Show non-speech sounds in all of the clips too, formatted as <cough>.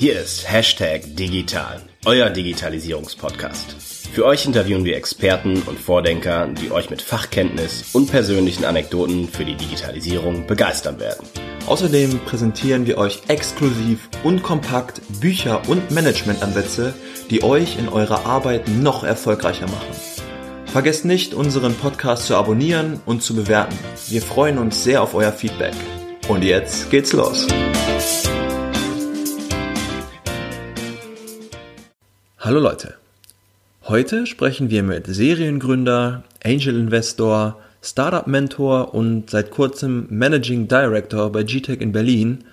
Hier ist Hashtag Digital, euer Digitalisierungspodcast. Für euch interviewen wir Experten und Vordenker, die euch mit Fachkenntnis und persönlichen Anekdoten für die Digitalisierung begeistern werden. Außerdem präsentieren wir euch exklusiv und kompakt Bücher und Managementansätze, die euch in eurer Arbeit noch erfolgreicher machen. Vergesst nicht, unseren Podcast zu abonnieren und zu bewerten. Wir freuen uns sehr auf euer Feedback. Und jetzt geht's los. Hallo Leute. Heute sprechen wir mit Seriengründer, Angel Investor, Startup Mentor und seit kurzem Managing Director bei GTEC in Berlin,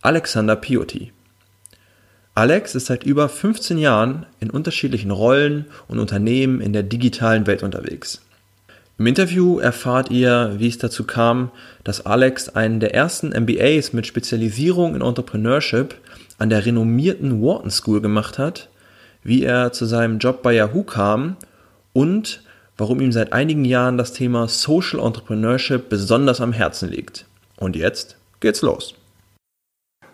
Alexander Pioti. Alex ist seit über 15 Jahren in unterschiedlichen Rollen und Unternehmen in der digitalen Welt unterwegs. Im Interview erfahrt ihr, wie es dazu kam, dass Alex einen der ersten MBAs mit Spezialisierung in Entrepreneurship an der renommierten Wharton School gemacht hat wie er zu seinem Job bei Yahoo kam und warum ihm seit einigen Jahren das Thema Social Entrepreneurship besonders am Herzen liegt. Und jetzt geht's los.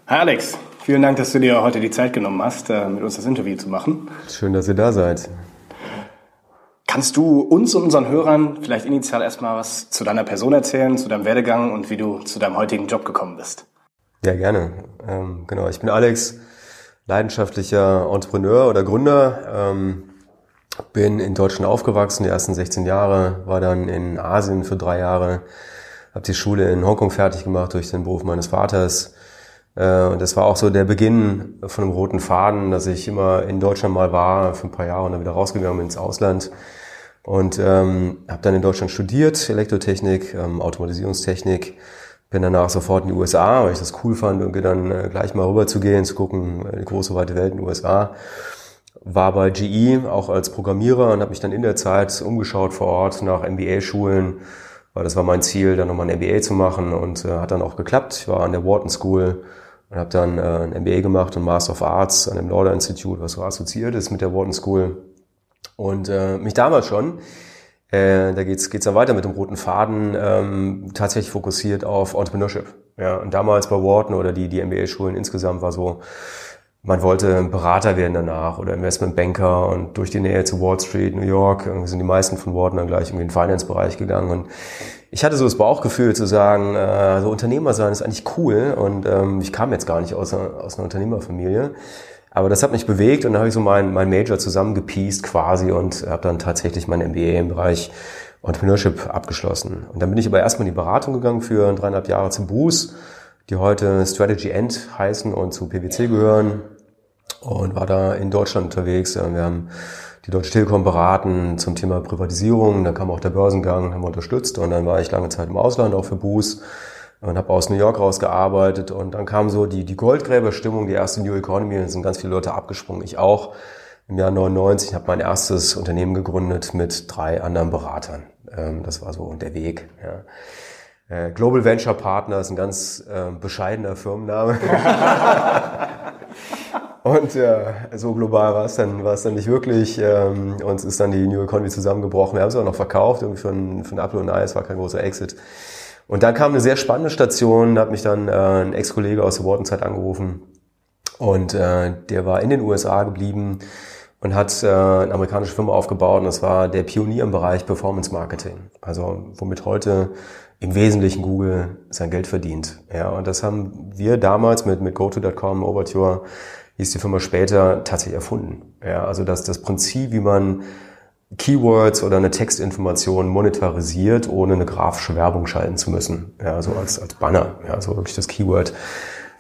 Hi Alex, vielen Dank, dass du dir heute die Zeit genommen hast, äh, mit uns das Interview zu machen. Schön, dass ihr da seid. Kannst du uns und unseren Hörern vielleicht initial erstmal was zu deiner Person erzählen, zu deinem Werdegang und wie du zu deinem heutigen Job gekommen bist? Ja, gerne. Ähm, genau, ich bin Alex, leidenschaftlicher Entrepreneur oder Gründer. Ähm, bin in Deutschland aufgewachsen, die ersten 16 Jahre, war dann in Asien für drei Jahre, habe die Schule in Hongkong fertig gemacht durch den Beruf meines Vaters. Äh, und das war auch so der Beginn von einem roten Faden, dass ich immer in Deutschland mal war, für ein paar Jahre und dann wieder rausgegangen bin ins Ausland. Und ähm, habe dann in Deutschland studiert, Elektrotechnik, ähm, Automatisierungstechnik bin danach sofort in die USA, weil ich das cool fand, irgendwie dann äh, gleich mal rüber zu gehen, zu gucken, äh, die große weite Welt in den USA. War bei GE auch als Programmierer und habe mich dann in der Zeit umgeschaut vor Ort nach MBA-Schulen, weil das war mein Ziel, dann nochmal ein MBA zu machen und äh, hat dann auch geklappt. Ich war an der Wharton School und habe dann äh, ein MBA gemacht und Master of Arts an dem Lauder Institute, was so assoziiert ist mit der Wharton School. Und äh, mich damals schon äh, da geht's geht's dann weiter mit dem roten Faden, ähm, tatsächlich fokussiert auf Entrepreneurship. Ja, und damals bei Wharton oder die, die MBA-Schulen insgesamt war so, man wollte Berater werden danach oder Investmentbanker und durch die Nähe zu Wall Street, New York, sind die meisten von Wharton dann gleich in den Finance-Bereich gegangen und ich hatte so das Bauchgefühl zu sagen, äh, so Unternehmer sein ist eigentlich cool und ähm, ich kam jetzt gar nicht aus aus einer Unternehmerfamilie. Aber das hat mich bewegt und dann habe ich so mein, mein Major zusammengepiest quasi und habe dann tatsächlich mein MBA im Bereich Entrepreneurship abgeschlossen. Und dann bin ich aber erstmal in die Beratung gegangen für dreieinhalb Jahre zum Boost, die heute Strategy End heißen und zu PwC gehören und war da in Deutschland unterwegs. Wir haben die Deutsche Telekom beraten zum Thema Privatisierung, dann kam auch der Börsengang, haben wir unterstützt und dann war ich lange Zeit im Ausland, auch für Boost und habe aus New York rausgearbeitet und dann kam so die, die Goldgräberstimmung, die erste New Economy, da sind ganz viele Leute abgesprungen, ich auch. Im Jahr 99 habe mein erstes Unternehmen gegründet mit drei anderen Beratern. Ähm, das war so der Weg. Ja. Äh, Global Venture Partner ist ein ganz äh, bescheidener Firmenname. <laughs> Und ja, so global war es dann, war es dann nicht wirklich. Ähm, uns ist dann die New Economy zusammengebrochen. Wir haben es auch noch verkauft, irgendwie für ein, für ein Apple und ein Ei. Es war kein großer Exit. Und dann kam eine sehr spannende Station, da hat mich dann äh, ein Ex-Kollege aus der Wharton-Zeit angerufen und äh, der war in den USA geblieben und hat äh, eine amerikanische Firma aufgebaut und das war der Pionier im Bereich Performance Marketing. Also womit heute im Wesentlichen Google sein Geld verdient. Ja, und das haben wir damals mit, mit GoTo.com, Overture, hieß die Firma später, tatsächlich erfunden. Ja, also das, das Prinzip, wie man Keywords oder eine Textinformation monetarisiert, ohne eine grafische Werbung schalten zu müssen. Ja, so als, als Banner, ja, so wirklich das Keyword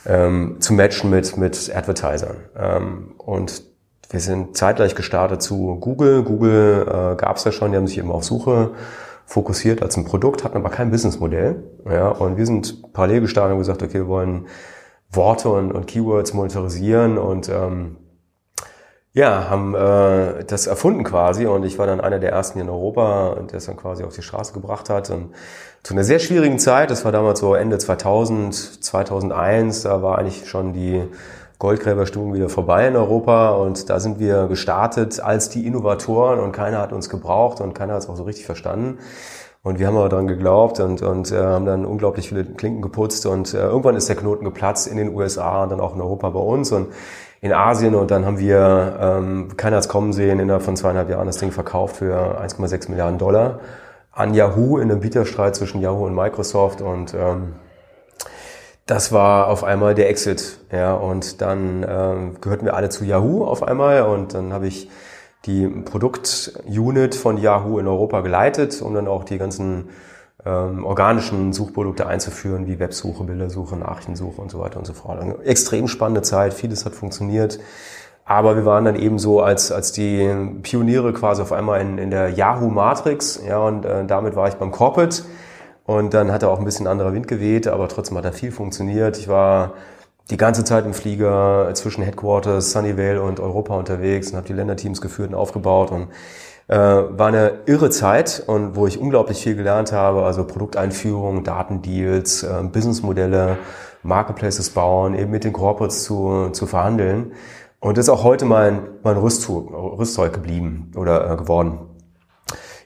ähm, zu matchen mit, mit Advertisern. Ähm, und wir sind zeitgleich gestartet zu Google. Google äh, gab es ja schon, die haben sich eben auf Suche fokussiert als ein Produkt, hatten aber kein Businessmodell. Ja, und wir sind parallel gestartet und gesagt, okay, wir wollen Worte und, und Keywords monetarisieren und ähm, ja, haben äh, das erfunden quasi und ich war dann einer der ersten in Europa, der es dann quasi auf die Straße gebracht hat. Und zu einer sehr schwierigen Zeit, das war damals so Ende 2000, 2001, da war eigentlich schon die Goldgräberstimmung wieder vorbei in Europa und da sind wir gestartet als die Innovatoren und keiner hat uns gebraucht und keiner hat es auch so richtig verstanden. Und wir haben aber daran geglaubt und, und äh, haben dann unglaublich viele Klinken geputzt und äh, irgendwann ist der Knoten geplatzt in den USA und dann auch in Europa bei uns und in Asien und dann haben wir, ähm, keiner hat es kommen sehen, innerhalb von zweieinhalb Jahren das Ding verkauft für 1,6 Milliarden Dollar an Yahoo in einem Bieterstreit zwischen Yahoo und Microsoft und ähm, das war auf einmal der Exit. Ja, und dann ähm, gehörten wir alle zu Yahoo auf einmal und dann habe ich die Produktunit von Yahoo in Europa geleitet, um dann auch die ganzen ähm, organischen Suchprodukte einzuführen, wie Websuche, Bildersuche, Nachrichtensuche und so weiter und so fort. Eine extrem spannende Zeit, vieles hat funktioniert. Aber wir waren dann eben so als, als die Pioniere quasi auf einmal in, in der Yahoo Matrix. Ja, und äh, damit war ich beim Corporate. Und dann hat er auch ein bisschen anderer Wind geweht, aber trotzdem hat da viel funktioniert. Ich war die ganze Zeit im Flieger zwischen Headquarters, Sunnyvale und Europa unterwegs und habe die Länderteams geführt und aufgebaut und äh, war eine irre Zeit und wo ich unglaublich viel gelernt habe, also Produkteinführung, Datendeals, äh, Businessmodelle, Marketplaces bauen, eben mit den Corporates zu, zu verhandeln. Und das ist auch heute mein, mein Rüstzeug, Rüstzeug geblieben oder äh, geworden.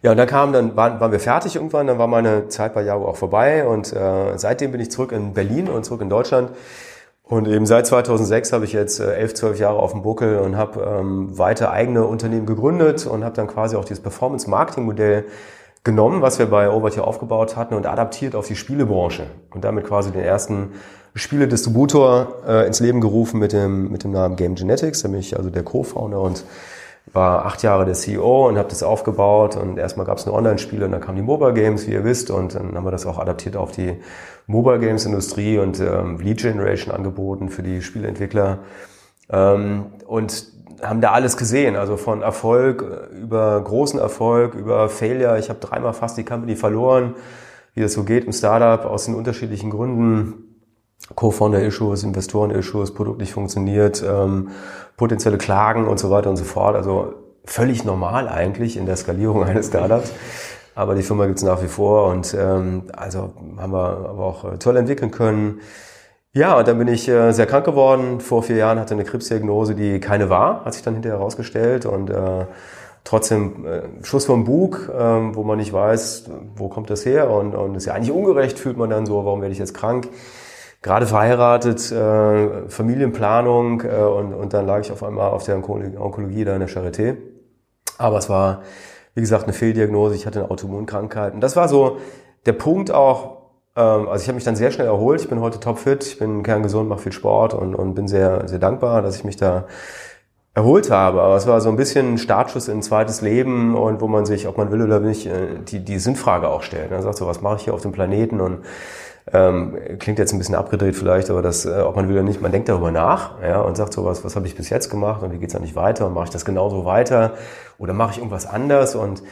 Ja, und dann kam, dann waren, waren wir fertig irgendwann, dann war meine Zeit bei Yahoo auch vorbei und äh, seitdem bin ich zurück in Berlin und zurück in Deutschland. Und eben seit 2006 habe ich jetzt äh, elf, zwölf Jahre auf dem Buckel und habe ähm, weiter eigene Unternehmen gegründet und habe dann quasi auch dieses Performance-Marketing-Modell genommen, was wir bei Overture aufgebaut hatten und adaptiert auf die Spielebranche und damit quasi den ersten Spieledistributor äh, ins Leben gerufen mit dem, mit dem Namen Game Genetics, da bin ich also der Co-Founder und war acht Jahre der CEO und habe das aufgebaut und erstmal gab es nur Online-Spiele und dann kamen die Mobile Games, wie ihr wisst, und dann haben wir das auch adaptiert auf die Mobile Games Industrie und ähm, Lead Generation angeboten für die Spieleentwickler ähm, und haben da alles gesehen, also von Erfolg äh, über großen Erfolg, über Failure. Ich habe dreimal fast die Company verloren, wie das so geht im Startup aus den unterschiedlichen Gründen. Co-Founder-Issues, Investoren-Issues, Produkt nicht funktioniert, ähm, potenzielle Klagen und so weiter und so fort. Also völlig normal eigentlich in der Skalierung <laughs> eines Startups. Aber die Firma gibt's nach wie vor und ähm, also haben wir aber auch äh, toll entwickeln können. Ja, und dann bin ich äh, sehr krank geworden. Vor vier Jahren hatte eine Krebsdiagnose, die keine war, hat sich dann hinterher herausgestellt. Und äh, trotzdem äh, Schuss vom Bug, äh, wo man nicht weiß, wo kommt das her. Und, und ist ja eigentlich ungerecht, fühlt man dann so, warum werde ich jetzt krank? Gerade verheiratet, äh, Familienplanung äh, und, und dann lag ich auf einmal auf der Onkologie da in der Charité. Aber es war, wie gesagt, eine Fehldiagnose, ich hatte eine Autoimmunkrankheit. Und das war so der Punkt auch, ähm, also ich habe mich dann sehr schnell erholt, ich bin heute topfit, ich bin kerngesund, mache viel Sport und, und bin sehr, sehr dankbar, dass ich mich da erholt habe. Aber es war so ein bisschen ein Startschuss in ein zweites Leben und wo man sich, ob man will oder nicht, äh, die, die Sinnfrage auch stellt. Man sagt so, was mache ich hier auf dem Planeten und ähm, klingt jetzt ein bisschen abgedreht vielleicht, aber das, äh, ob man will oder nicht, man denkt darüber nach ja, und sagt so, was, was habe ich bis jetzt gemacht und wie geht's eigentlich weiter und mache ich das genauso weiter oder mache ich irgendwas anders? Und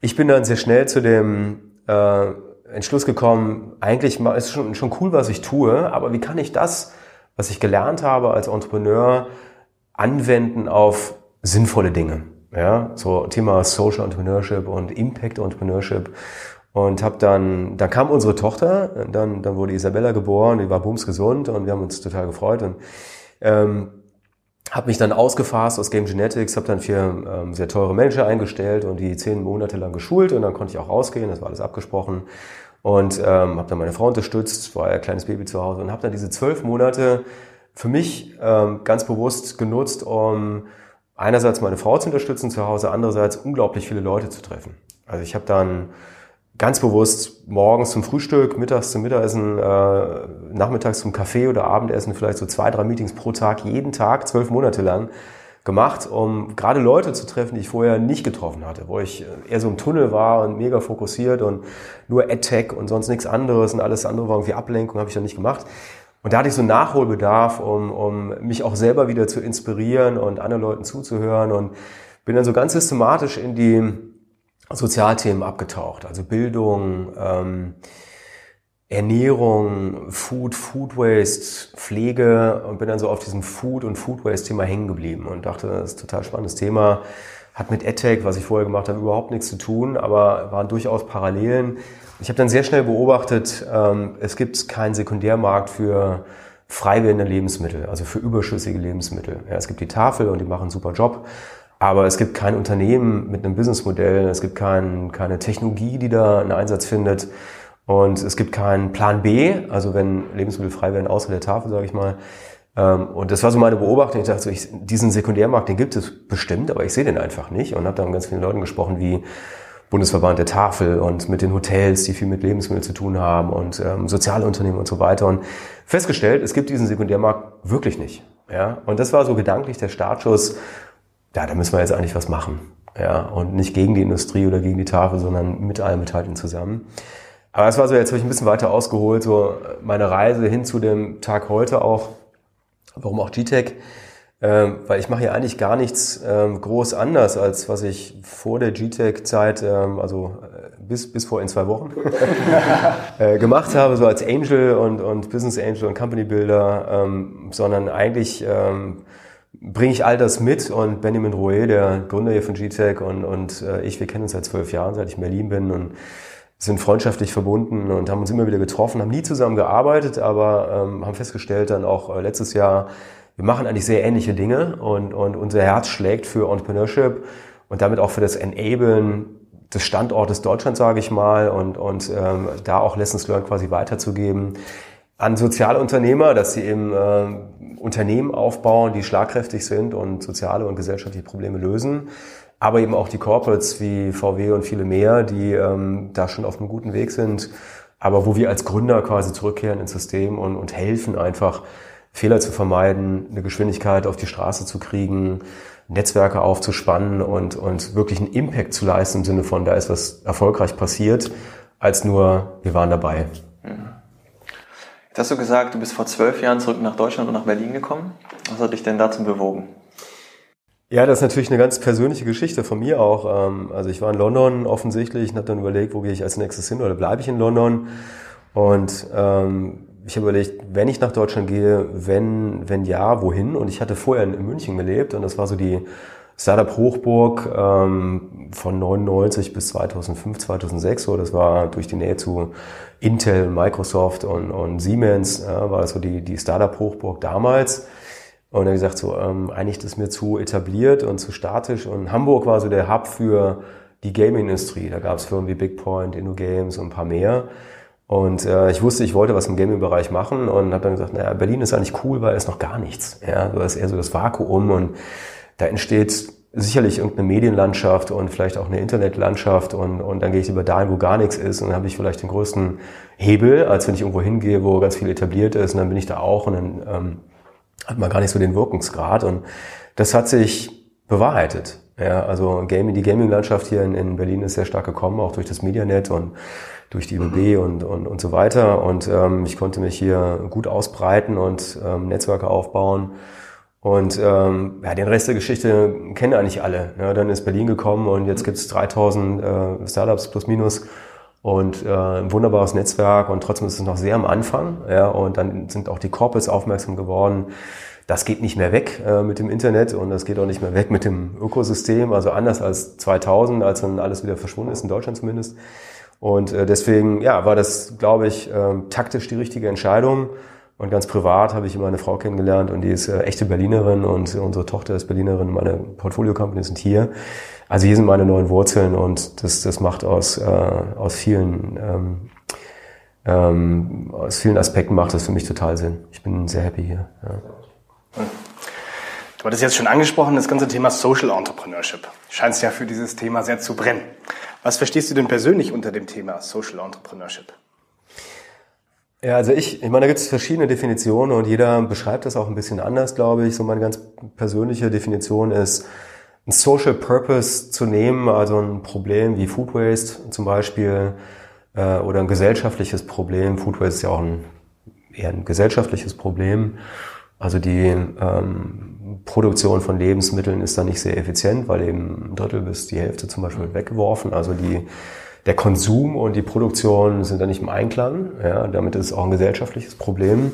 ich bin dann sehr schnell zu dem äh, Entschluss gekommen, eigentlich ist schon, schon cool, was ich tue, aber wie kann ich das, was ich gelernt habe als Entrepreneur, anwenden auf sinnvolle Dinge? Ja, so Thema Social Entrepreneurship und Impact Entrepreneurship und habe dann, dann kam unsere Tochter, dann, dann wurde Isabella geboren, die war bumsgesund und wir haben uns total gefreut und ähm, habe mich dann ausgefasst aus Game Genetics, habe dann vier ähm, sehr teure Manager eingestellt und die zehn Monate lang geschult und dann konnte ich auch rausgehen, das war alles abgesprochen und ähm, habe dann meine Frau unterstützt, war ein kleines Baby zu Hause und habe dann diese zwölf Monate für mich ähm, ganz bewusst genutzt, um einerseits meine Frau zu unterstützen zu Hause, andererseits unglaublich viele Leute zu treffen. Also ich habe dann ganz bewusst morgens zum Frühstück, mittags zum Mittagessen, äh, nachmittags zum Kaffee oder Abendessen vielleicht so zwei, drei Meetings pro Tag, jeden Tag, zwölf Monate lang gemacht, um gerade Leute zu treffen, die ich vorher nicht getroffen hatte, wo ich äh, eher so im Tunnel war und mega fokussiert und nur AdTech und sonst nichts anderes und alles andere war irgendwie Ablenkung, habe ich dann nicht gemacht. Und da hatte ich so Nachholbedarf, um, um mich auch selber wieder zu inspirieren und anderen Leuten zuzuhören und bin dann so ganz systematisch in die Sozialthemen abgetaucht, also Bildung, ähm, Ernährung, Food, Food Waste, Pflege und bin dann so auf diesem Food und Food Waste Thema hängen geblieben und dachte, das ist ein total spannendes Thema. Hat mit EdTech, was ich vorher gemacht habe, überhaupt nichts zu tun, aber waren durchaus Parallelen. Ich habe dann sehr schnell beobachtet, ähm, es gibt keinen Sekundärmarkt für frei werdende Lebensmittel, also für überschüssige Lebensmittel. Ja, es gibt die Tafel und die machen einen super Job. Aber es gibt kein Unternehmen mit einem Businessmodell, es gibt kein, keine Technologie, die da einen Einsatz findet. Und es gibt keinen Plan B, also wenn Lebensmittel frei werden außer der Tafel, sage ich mal, Ähm, und das war so meine Beobachtung. Ich dachte so, ich, diesen Sekundärmarkt, den gibt es bestimmt, aber ich sehe den einfach nicht. Und habe dann mit ganz vielen Leuten gesprochen, wie Bundesverband der Tafel und mit den Hotels, die viel mit Lebensmitteln zu tun haben und ähm, soziale Unternehmen und so weiter. Und festgestellt, es gibt diesen Sekundärmarkt wirklich nicht. Ja? Und das war so gedanklich der Startschuss, ja, da müssen wir jetzt eigentlich was machen. Ja? Und nicht gegen die Industrie oder gegen die Tafel, sondern mit allen Beteiligten zusammen. Aber das war so, jetzt habe ich ein bisschen weiter ausgeholt, so meine Reise hin zu dem Tag heute auch, warum auch GTEC, ähm, weil ich mache ja eigentlich gar nichts ähm, groß anders, als was ich vor der GTEC-Zeit, ähm, also äh, bis, bis vor in zwei Wochen, <laughs> äh, gemacht habe, so als Angel und, und Business Angel und Company Builder, ähm, sondern eigentlich ähm, bringe ich all das mit und Benjamin Rouet, der Gründer hier von GTEC und, und äh, ich, wir kennen uns seit zwölf Jahren, seit ich in Berlin bin und sind freundschaftlich verbunden und haben uns immer wieder getroffen, haben nie zusammen gearbeitet, aber ähm, haben festgestellt dann auch äh, letztes Jahr, wir machen eigentlich sehr ähnliche Dinge und, und unser Herz schlägt für Entrepreneurship und damit auch für das Enablen des Standortes Deutschland, sage ich mal, und, und ähm, da auch Lessons Learned quasi weiterzugeben an Sozialunternehmer, dass sie eben äh, Unternehmen aufbauen, die schlagkräftig sind und soziale und gesellschaftliche Probleme lösen. Aber eben auch die Corporates wie VW und viele mehr, die ähm, da schon auf einem guten Weg sind, aber wo wir als Gründer quasi zurückkehren ins System und, und helfen einfach, Fehler zu vermeiden, eine Geschwindigkeit auf die Straße zu kriegen, Netzwerke aufzuspannen und, und wirklich einen Impact zu leisten im Sinne von, da ist was erfolgreich passiert, als nur, wir waren dabei. Jetzt hast du gesagt, du bist vor zwölf Jahren zurück nach Deutschland und nach Berlin gekommen. Was hat dich denn dazu bewogen? Ja, das ist natürlich eine ganz persönliche Geschichte von mir auch. Ähm, also ich war in London offensichtlich und habe dann überlegt, wo gehe ich als nächstes hin oder bleibe ich in London? Und ähm, ich habe überlegt, wenn ich nach Deutschland gehe, wenn, wenn ja, wohin? Und ich hatte vorher in München gelebt und das war so die Startup Hochburg ähm, von 99 bis 2005, 2006. So, das war durch die Nähe zu Intel, Microsoft und, und Siemens, äh, war so die, die Startup Hochburg damals. Und er gesagt, so ähm, eigentlich das mir zu etabliert und zu statisch. Und Hamburg war so der Hub für die Gaming-Industrie. Da gab es Firmen wie Bigpoint, InnoGames und ein paar mehr. Und äh, ich wusste, ich wollte was im Gaming-Bereich machen und habe dann gesagt, naja, Berlin ist eigentlich cool, weil es noch gar nichts. Ja, du hast eher so das Vakuum und da entsteht sicherlich irgendeine Medienlandschaft und vielleicht auch eine Internetlandschaft und, und dann gehe ich lieber dahin, wo gar nichts ist und dann habe ich vielleicht den größten Hebel, als wenn ich irgendwo hingehe, wo ganz viel etabliert ist und dann bin ich da auch und dann ähm, hat man gar nicht so den Wirkungsgrad und das hat sich bewahrheitet. Ja, also Gaming, die Gaming-Landschaft hier in, in Berlin ist sehr stark gekommen, auch durch das Medianet und durch die IBB mhm. und, und, und so weiter. Und ähm, ich konnte mich hier gut ausbreiten und ähm, Netzwerke aufbauen. Und ähm, ja, den Rest der Geschichte kennen eigentlich alle. Ja, dann ist Berlin gekommen und jetzt gibt's 3000 äh, Startups plus minus und äh, ein wunderbares Netzwerk und trotzdem ist es noch sehr am Anfang. Ja, und dann sind auch die Corporates aufmerksam geworden. Das geht nicht mehr weg äh, mit dem Internet und das geht auch nicht mehr weg mit dem Ökosystem. Also anders als 2000, als dann alles wieder verschwunden ist, in Deutschland zumindest. Und äh, deswegen, ja, war das, glaube ich, äh, taktisch die richtige Entscheidung. Und ganz privat habe ich immer eine Frau kennengelernt und die ist äh, echte Berlinerin und unsere Tochter ist Berlinerin, meine Portfolio-Companies sind hier. Also hier sind meine neuen Wurzeln und das, das macht aus, äh, aus vielen ähm, ähm, aus vielen Aspekten macht das für mich total Sinn. Ich bin sehr happy hier. Ja. Du hattest jetzt schon angesprochen, das ganze Thema Social Entrepreneurship. Scheint ja für dieses Thema sehr zu brennen. Was verstehst du denn persönlich unter dem Thema Social Entrepreneurship? Ja, also ich, ich meine, da gibt es verschiedene Definitionen und jeder beschreibt das auch ein bisschen anders, glaube ich. So meine ganz persönliche Definition ist, ein Social Purpose zu nehmen, also ein Problem wie Food Waste zum Beispiel äh, oder ein gesellschaftliches Problem. Food Waste ist ja auch ein, eher ein gesellschaftliches Problem. Also die ähm, Produktion von Lebensmitteln ist da nicht sehr effizient, weil eben ein Drittel bis die Hälfte zum Beispiel weggeworfen. Also die der Konsum und die Produktion sind da nicht im Einklang. Ja, damit ist es auch ein gesellschaftliches Problem.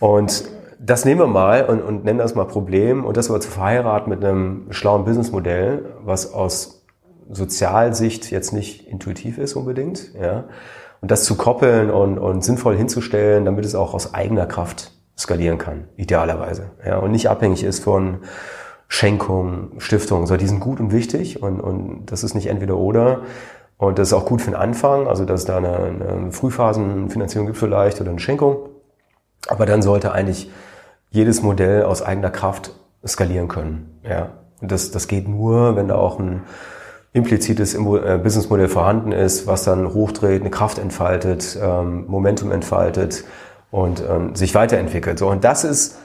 Und das nehmen wir mal und, und nennen das mal Problem und das aber zu verheiraten mit einem schlauen Businessmodell, was aus Sozialsicht jetzt nicht intuitiv ist unbedingt. Ja, und das zu koppeln und, und sinnvoll hinzustellen, damit es auch aus eigener Kraft skalieren kann, idealerweise. Ja, und nicht abhängig ist von Schenkungen, Stiftungen. So, die sind gut und wichtig und, und das ist nicht entweder oder, und das ist auch gut für den Anfang, also dass es da eine, eine Frühphasenfinanzierung gibt vielleicht oder eine Schenkung. Aber dann sollte eigentlich jedes Modell aus eigener Kraft skalieren können. Ja. Und das, das geht nur, wenn da auch ein implizites äh, Businessmodell vorhanden ist, was dann hochdreht, eine Kraft entfaltet, ähm, Momentum entfaltet und ähm, sich weiterentwickelt. So, und das ist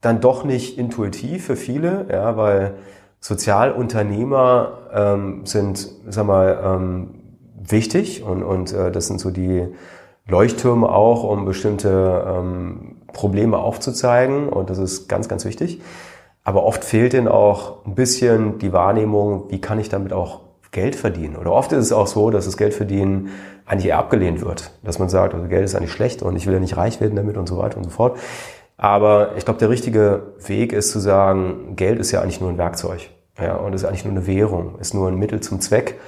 dann doch nicht intuitiv für viele, ja, weil Sozialunternehmer ähm, sind, sag mal, ähm, wichtig und, und äh, das sind so die Leuchttürme auch, um bestimmte ähm, Probleme aufzuzeigen und das ist ganz, ganz wichtig. Aber oft fehlt ihnen auch ein bisschen die Wahrnehmung, wie kann ich damit auch Geld verdienen. Oder oft ist es auch so, dass das Geldverdienen eigentlich eher abgelehnt wird. Dass man sagt, also Geld ist eigentlich schlecht und ich will ja nicht reich werden damit und so weiter und so fort. Aber ich glaube, der richtige Weg ist zu sagen, Geld ist ja eigentlich nur ein Werkzeug. Ja, und ist eigentlich nur eine Währung, ist nur ein Mittel zum Zweck.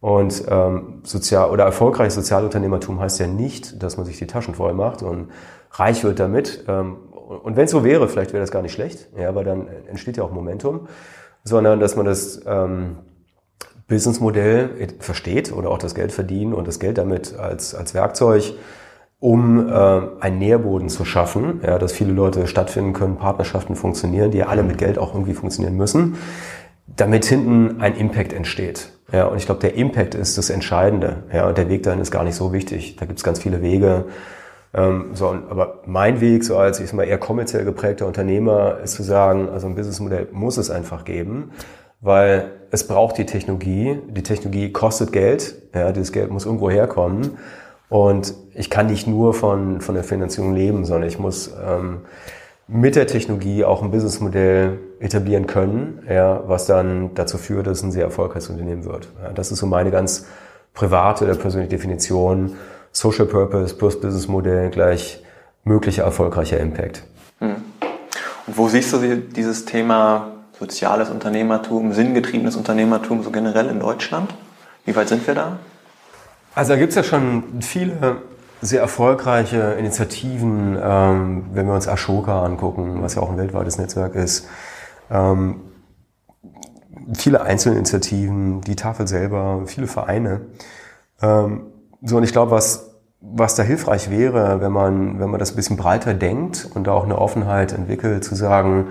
Und ähm, sozial oder erfolgreiches Sozialunternehmertum heißt ja nicht, dass man sich die Taschen voll macht und reich wird damit. Ähm, und wenn es so wäre, vielleicht wäre das gar nicht schlecht, ja, weil dann entsteht ja auch Momentum, sondern dass man das ähm, Businessmodell versteht oder auch das Geld verdienen und das Geld damit als, als Werkzeug, um äh, einen Nährboden zu schaffen, ja, dass viele Leute stattfinden können, Partnerschaften funktionieren, die ja alle mit Geld auch irgendwie funktionieren müssen, damit hinten ein Impact entsteht. Ja, und ich glaube, der Impact ist das Entscheidende. Ja, und der Weg dahin ist gar nicht so wichtig. Da gibt es ganz viele Wege. Ähm, so, aber mein Weg, so als ich sag mal eher kommerziell geprägter Unternehmer, ist zu sagen, also ein Businessmodell muss es einfach geben, weil es braucht die Technologie. Die Technologie kostet Geld. Ja, dieses Geld muss irgendwo herkommen. Und ich kann nicht nur von, von der Finanzierung leben, sondern ich muss ähm, mit der Technologie auch ein Businessmodell etablieren können, ja, was dann dazu führt, dass es ein sehr erfolgreiches Unternehmen wird. Ja, das ist so meine ganz private oder persönliche Definition. Social Purpose plus Businessmodell gleich möglicher erfolgreicher Impact. Hm. Und wo siehst du dieses Thema soziales Unternehmertum, sinngetriebenes Unternehmertum so generell in Deutschland? Wie weit sind wir da? Also da gibt es ja schon viele sehr erfolgreiche Initiativen, ähm, wenn wir uns Ashoka angucken, was ja auch ein weltweites Netzwerk ist. Ähm, viele Einzelinitiativen, die Tafel selber, viele Vereine. Ähm, so, und ich glaube, was, was da hilfreich wäre, wenn man, wenn man das ein bisschen breiter denkt und da auch eine Offenheit entwickelt, zu sagen,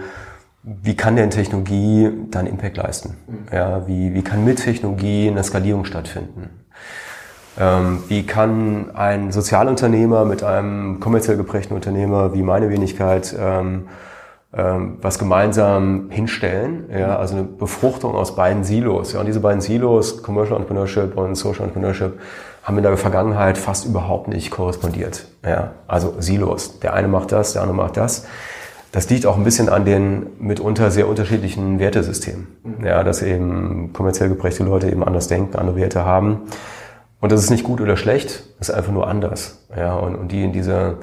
wie kann denn Technologie dann Impact leisten? Mhm. Ja, wie, wie kann mit Technologie eine Skalierung stattfinden? Ähm, wie kann ein Sozialunternehmer mit einem kommerziell geprägten Unternehmer wie meine Wenigkeit ähm, ähm, was gemeinsam hinstellen? Ja, also eine Befruchtung aus beiden Silos. Ja, und diese beiden Silos, Commercial Entrepreneurship und Social Entrepreneurship, haben in der Vergangenheit fast überhaupt nicht korrespondiert. Ja, also Silos. Der eine macht das, der andere macht das. Das liegt auch ein bisschen an den mitunter sehr unterschiedlichen Wertesystemen. Mhm. Ja, dass eben kommerziell geprägte Leute eben anders denken, andere Werte haben. Und das ist nicht gut oder schlecht, das ist einfach nur anders. Ja, und, und die in dieser,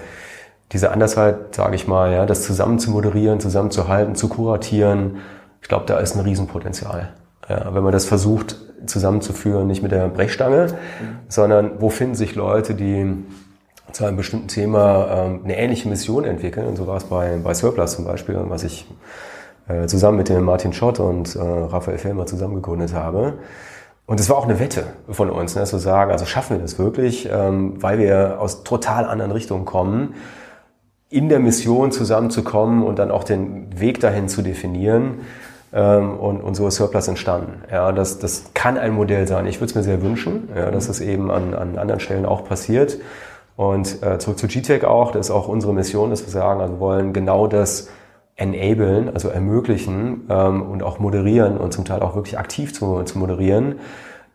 diese Andersheit, sage ich mal, ja, das zusammen zu moderieren, zusammenzuhalten, zu kuratieren, ich glaube, da ist ein Riesenpotenzial. Ja, wenn man das versucht zusammenzuführen, nicht mit der Brechstange, mhm. sondern wo finden sich Leute, die zu einem bestimmten Thema ähm, eine ähnliche Mission entwickeln. Und so war es bei, bei Surplus zum Beispiel, was ich äh, zusammen mit dem Martin Schott und äh, Raphael Fellmer zusammen gegründet habe. Und es war auch eine Wette von uns, ne, zu sagen, also schaffen wir das wirklich, ähm, weil wir aus total anderen Richtungen kommen, in der Mission zusammenzukommen und dann auch den Weg dahin zu definieren. Ähm, und, und so ist Surplus entstanden. Ja, das, das kann ein Modell sein. Ich würde es mir sehr wünschen, ja, dass es eben an, an anderen Stellen auch passiert. Und äh, zurück zu GTEC auch, das ist auch unsere Mission, dass wir sagen, also wir wollen genau das enablen, also ermöglichen ähm, und auch moderieren und zum Teil auch wirklich aktiv zu, zu moderieren,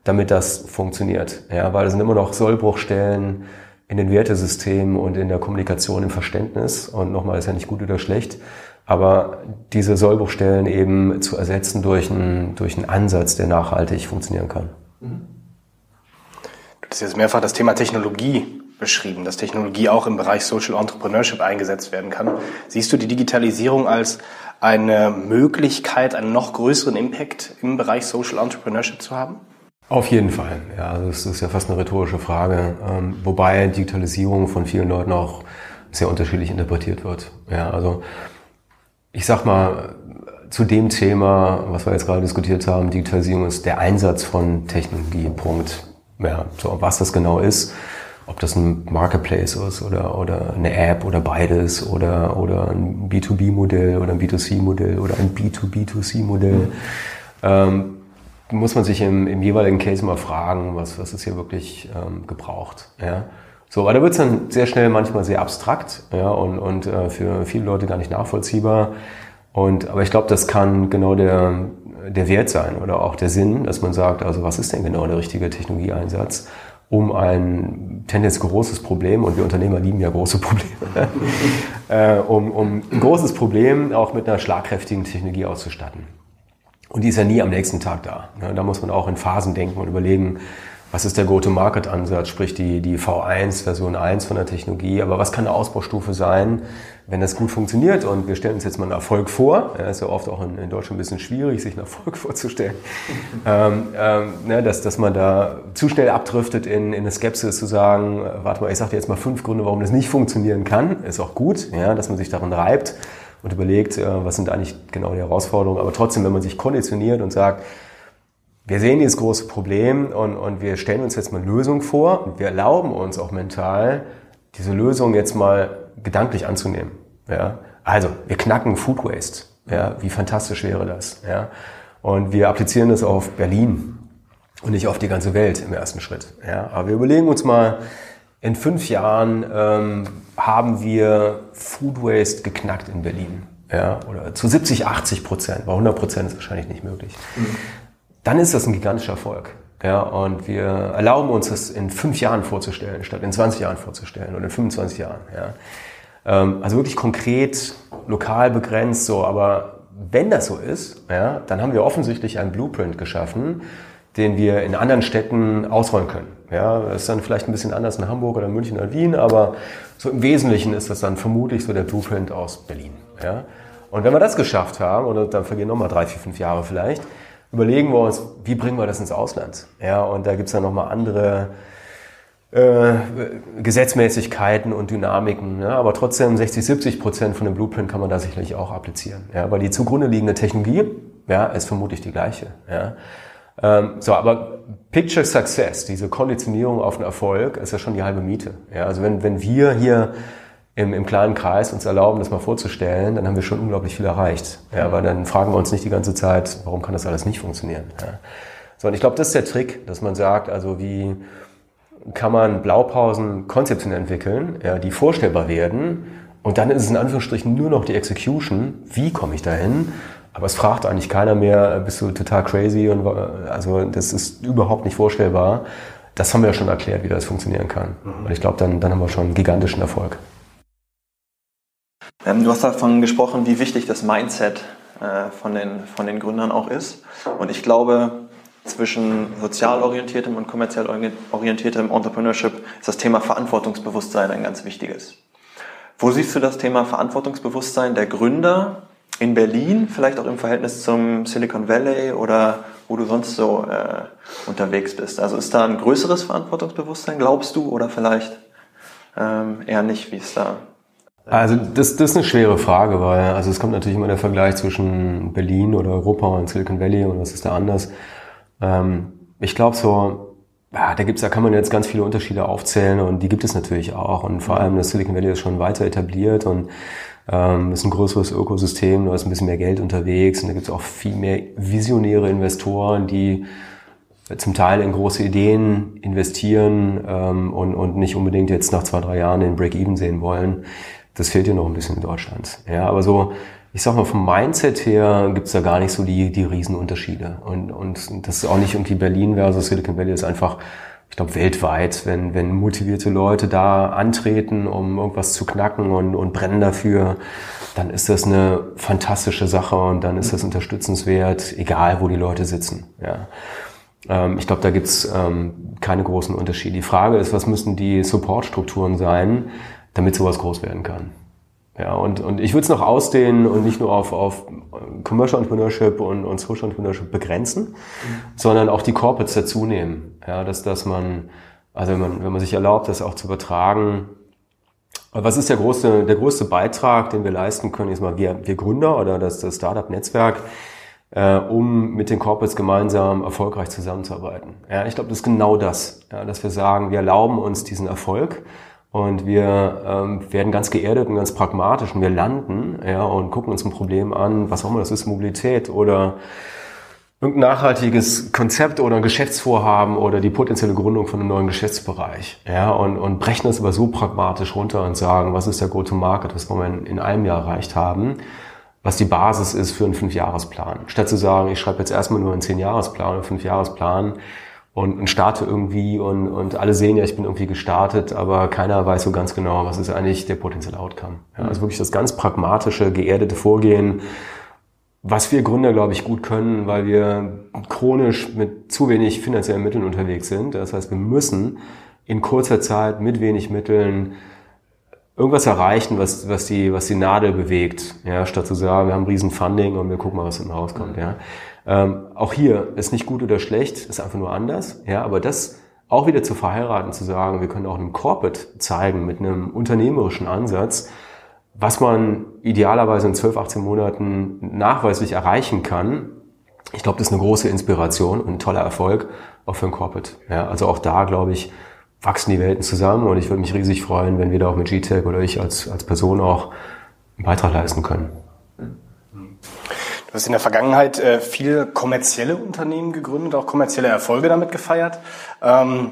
damit das funktioniert. Ja, weil es sind immer noch Sollbruchstellen in den Wertesystemen und in der Kommunikation, im Verständnis. Und nochmal, ist ja nicht gut oder schlecht. Aber diese Sollbruchstellen eben zu ersetzen durch einen, durch einen Ansatz, der nachhaltig funktionieren kann. Du hast jetzt mehrfach das Thema Technologie beschrieben, dass Technologie auch im Bereich Social Entrepreneurship eingesetzt werden kann. Siehst du die Digitalisierung als eine Möglichkeit, einen noch größeren Impact im Bereich Social Entrepreneurship zu haben? Auf jeden Fall. Ja, also das ist ja fast eine rhetorische Frage, ähm, wobei Digitalisierung von vielen Leuten auch sehr unterschiedlich interpretiert wird. Ja, also ich sag mal zu dem Thema, was wir jetzt gerade diskutiert haben, Digitalisierung ist der Einsatz von Technologie. Punkt. Ja, so was das genau ist ob das ein Marketplace ist oder, oder eine App oder beides oder, oder ein B2B-Modell oder ein B2C-Modell oder ein B2B2C-Modell, ähm, muss man sich im, im jeweiligen Case mal fragen, was, was ist hier wirklich ähm, gebraucht. Ja? So, aber da wird es dann sehr schnell manchmal sehr abstrakt ja, und, und äh, für viele Leute gar nicht nachvollziehbar. Und, aber ich glaube, das kann genau der, der Wert sein oder auch der Sinn, dass man sagt, also was ist denn genau der richtige Technologieeinsatz, um ein tendenziell großes Problem, und wir Unternehmer lieben ja große Probleme, <laughs> äh, um, um ein großes Problem auch mit einer schlagkräftigen Technologie auszustatten. Und die ist ja nie am nächsten Tag da. Da muss man auch in Phasen denken und überlegen, was ist der Go-to-Market-Ansatz, sprich die, die V1, Version 1 von der Technologie, aber was kann eine Ausbaustufe sein, wenn das gut funktioniert und wir stellen uns jetzt mal einen Erfolg vor, ja, ist ja oft auch in, in Deutschland ein bisschen schwierig, sich einen Erfolg <laughs> vorzustellen, ähm, ähm, ne, dass, dass man da zu schnell abdriftet in, in eine Skepsis zu sagen, äh, warte mal, ich sage dir jetzt mal fünf Gründe, warum das nicht funktionieren kann, ist auch gut, ja, dass man sich daran reibt und überlegt, äh, was sind eigentlich genau die Herausforderungen, aber trotzdem, wenn man sich konditioniert und sagt, wir sehen dieses große Problem und, und wir stellen uns jetzt mal Lösungen vor und wir erlauben uns auch mental, diese Lösung jetzt mal gedanklich anzunehmen. Ja? Also, wir knacken Food Waste. Ja? Wie fantastisch wäre das? Ja? Und wir applizieren das auf Berlin und nicht auf die ganze Welt im ersten Schritt. Ja? Aber wir überlegen uns mal, in fünf Jahren ähm, haben wir Food Waste geknackt in Berlin. Ja, oder zu 70, 80 Prozent. Bei 100 Prozent ist wahrscheinlich nicht möglich. Mhm dann ist das ein gigantischer Erfolg. Ja, und wir erlauben uns das in fünf Jahren vorzustellen, statt in 20 Jahren vorzustellen oder in 25 Jahren. Ja. Ähm, also wirklich konkret, lokal begrenzt, so. Aber wenn das so ist, ja, dann haben wir offensichtlich einen Blueprint geschaffen, den wir in anderen Städten ausrollen können. Ja, das ist dann vielleicht ein bisschen anders in Hamburg oder München oder Wien, aber so im Wesentlichen ist das dann vermutlich so der Blueprint aus Berlin. Ja. Und wenn wir das geschafft haben, oder dann vergehen nochmal drei, vier, fünf Jahre vielleicht, überlegen wir uns, wie bringen wir das ins Ausland? Ja, und da gibt's dann nochmal andere äh, Gesetzmäßigkeiten und Dynamiken. Ja, aber trotzdem 60, 70 Prozent von dem Blueprint kann man da sicherlich auch applizieren. Ja, weil die zugrunde liegende Technologie ja, ist vermutlich die gleiche. Ja. Ähm, so, aber Picture Success, diese Konditionierung auf den Erfolg, ist ja schon die halbe Miete. Ja, also wenn, wenn wir hier im, im kleinen Kreis uns erlauben, das mal vorzustellen, dann haben wir schon unglaublich viel erreicht. Ja, weil dann fragen wir uns nicht die ganze Zeit, warum kann das alles nicht funktionieren. Ja. So, und ich glaube, das ist der Trick, dass man sagt, also wie kann man Blaupausen konzeptionell entwickeln, ja, die vorstellbar werden und dann ist es in Anführungsstrichen nur noch die Execution, wie komme ich dahin, aber es fragt eigentlich keiner mehr, bist du total crazy und also das ist überhaupt nicht vorstellbar. Das haben wir ja schon erklärt, wie das funktionieren kann. Mhm. Und ich glaube, dann, dann haben wir schon einen gigantischen Erfolg. Ähm, du hast davon gesprochen, wie wichtig das Mindset äh, von, den, von den Gründern auch ist. Und ich glaube, zwischen sozial orientiertem und kommerziell orientiertem Entrepreneurship ist das Thema Verantwortungsbewusstsein ein ganz wichtiges. Wo siehst du das Thema Verantwortungsbewusstsein der Gründer in Berlin, vielleicht auch im Verhältnis zum Silicon Valley oder wo du sonst so äh, unterwegs bist? Also ist da ein größeres Verantwortungsbewusstsein, glaubst du, oder vielleicht ähm, eher nicht? Wie ist da also das, das ist eine schwere Frage, weil also es kommt natürlich immer der Vergleich zwischen Berlin oder Europa und Silicon Valley und was ist da anders. Ähm, ich glaube so, ja, da gibt's, da kann man jetzt ganz viele Unterschiede aufzählen und die gibt es natürlich auch und vor allem das Silicon Valley ist schon weiter etabliert und ähm, ist ein größeres Ökosystem, da ist ein bisschen mehr Geld unterwegs und da gibt's auch viel mehr visionäre Investoren, die zum Teil in große Ideen investieren ähm, und, und nicht unbedingt jetzt nach zwei, drei Jahren den Break-Even sehen wollen. Das fehlt ja noch ein bisschen in Deutschland. Ja, aber so, ich sag mal, vom Mindset her gibt's da gar nicht so die, die Riesenunterschiede. Und, und das ist auch nicht irgendwie Berlin versus Silicon Valley, das ist einfach, ich glaube, weltweit, wenn, wenn motivierte Leute da antreten, um irgendwas zu knacken und, und brennen dafür, dann ist das eine fantastische Sache und dann ist das unterstützenswert, egal wo die Leute sitzen. Ja. Ähm, ich glaube, da gibt's ähm, keine großen Unterschiede. Die Frage ist, was müssen die Supportstrukturen sein, damit sowas groß werden kann. Ja, und, und ich würde es noch ausdehnen und nicht nur auf, auf Commercial Entrepreneurship und, und Social Entrepreneurship begrenzen, mhm. sondern auch die Corporates dazu nehmen. Ja, dass, dass man, also wenn man, wenn man sich erlaubt, das auch zu übertragen, was ist der größte, der größte Beitrag, den wir leisten können, ist mal wir, wir Gründer oder das, das Startup-Netzwerk, äh, um mit den Corporates gemeinsam erfolgreich zusammenzuarbeiten. Ja, ich glaube, das ist genau das, ja, dass wir sagen, wir erlauben uns diesen Erfolg und wir ähm, werden ganz geerdet und ganz pragmatisch und wir landen ja, und gucken uns ein Problem an, was auch immer das ist, Mobilität oder irgendein nachhaltiges Konzept oder ein Geschäftsvorhaben oder die potenzielle Gründung von einem neuen Geschäftsbereich. Ja, und, und brechen das aber so pragmatisch runter und sagen, was ist der Go-to-Market, was wir in einem Jahr erreicht haben, was die Basis ist für einen Fünfjahresplan. Statt zu sagen, ich schreibe jetzt erstmal nur einen Zehnjahresplan oder Fünfjahresplan und, und starte irgendwie und, und alle sehen ja, ich bin irgendwie gestartet, aber keiner weiß so ganz genau, was ist eigentlich der potenzielle Outcome. Ja, also wirklich das ganz pragmatische, geerdete Vorgehen, was wir Gründer, glaube ich, gut können, weil wir chronisch mit zu wenig finanziellen Mitteln unterwegs sind. Das heißt, wir müssen in kurzer Zeit mit wenig Mitteln irgendwas erreichen, was, was, die, was die Nadel bewegt, ja, statt zu sagen, wir haben riesen Funding und wir gucken mal, was hinten rauskommt. Ja. Ähm, auch hier ist nicht gut oder schlecht, ist einfach nur anders. Ja, aber das auch wieder zu verheiraten, zu sagen, wir können auch einem Corporate zeigen mit einem unternehmerischen Ansatz, was man idealerweise in 12, 18 Monaten nachweislich erreichen kann, ich glaube, das ist eine große Inspiration und ein toller Erfolg auch für ein Corporate. Ja, also auch da, glaube ich, wachsen die Welten zusammen und ich würde mich riesig freuen, wenn wir da auch mit GTEC oder ich als, als Person auch einen Beitrag leisten können. Du hast in der Vergangenheit äh, viele kommerzielle Unternehmen gegründet, auch kommerzielle Erfolge damit gefeiert. Ähm,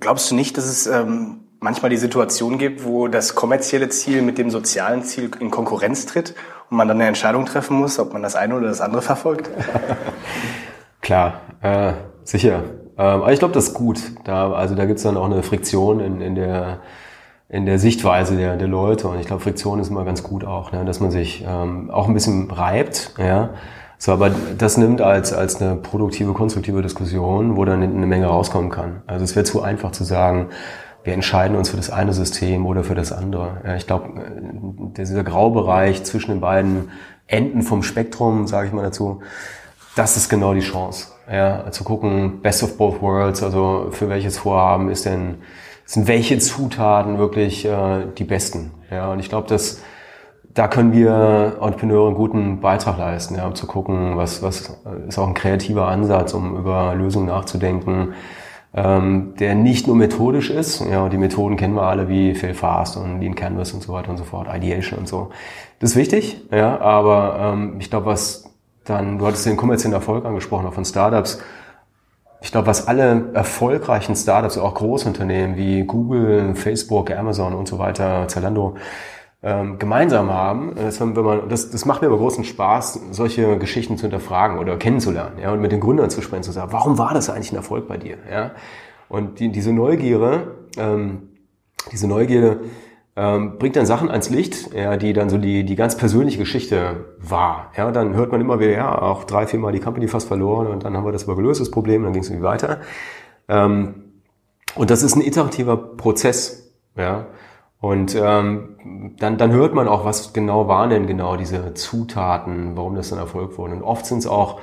glaubst du nicht, dass es ähm, manchmal die Situation gibt, wo das kommerzielle Ziel mit dem sozialen Ziel in Konkurrenz tritt und man dann eine Entscheidung treffen muss, ob man das eine oder das andere verfolgt? <laughs> Klar, äh, sicher. Ähm, aber ich glaube, das ist gut. Da, also da gibt es dann auch eine Friktion in, in der in der Sichtweise der, der Leute. Und ich glaube, Friktion ist immer ganz gut auch, ne? dass man sich ähm, auch ein bisschen reibt. Ja? So, aber das nimmt als, als eine produktive, konstruktive Diskussion, wo dann eine Menge rauskommen kann. Also es wäre zu einfach zu sagen, wir entscheiden uns für das eine System oder für das andere. Ich glaube, äh, dieser Graubereich zwischen den beiden Enden vom Spektrum, sage ich mal dazu, das ist genau die Chance. Ja, zu gucken, best of both worlds, also für welches Vorhaben ist denn, sind welche Zutaten wirklich äh, die besten. Ja, und ich glaube, dass da können wir Entrepreneure einen guten Beitrag leisten, ja, um zu gucken, was, was ist auch ein kreativer Ansatz, um über Lösungen nachzudenken ähm, der nicht nur methodisch ist. Ja, die Methoden kennen wir alle wie Fail Fast und Lean Canvas und so weiter und so fort, Ideation und so. Das ist wichtig, ja, aber ähm, ich glaube, was dann, du hattest den kommerziellen Erfolg angesprochen, auch von Startups. Ich glaube, was alle erfolgreichen Startups, auch Großunternehmen wie Google, Facebook, Amazon und so weiter, Zalando, ähm, gemeinsam haben. Das, wenn man, das, das macht mir aber großen Spaß, solche Geschichten zu hinterfragen oder kennenzulernen ja, und mit den Gründern zu sprechen, zu sagen, warum war das eigentlich ein Erfolg bei dir? Ja? Und die, diese Neugierde, ähm, diese Neugierde ähm, bringt dann Sachen ans Licht, ja, die dann so die, die ganz persönliche Geschichte war. Ja, dann hört man immer wieder, ja, auch drei, vier Mal die Company fast verloren und dann haben wir das aber gelöst, das Problem, dann ging es irgendwie weiter. Ähm, und das ist ein iterativer Prozess. Ja. Und ähm, dann, dann hört man auch, was genau waren denn genau diese Zutaten, warum das dann Erfolg wurde. Und oft sind es auch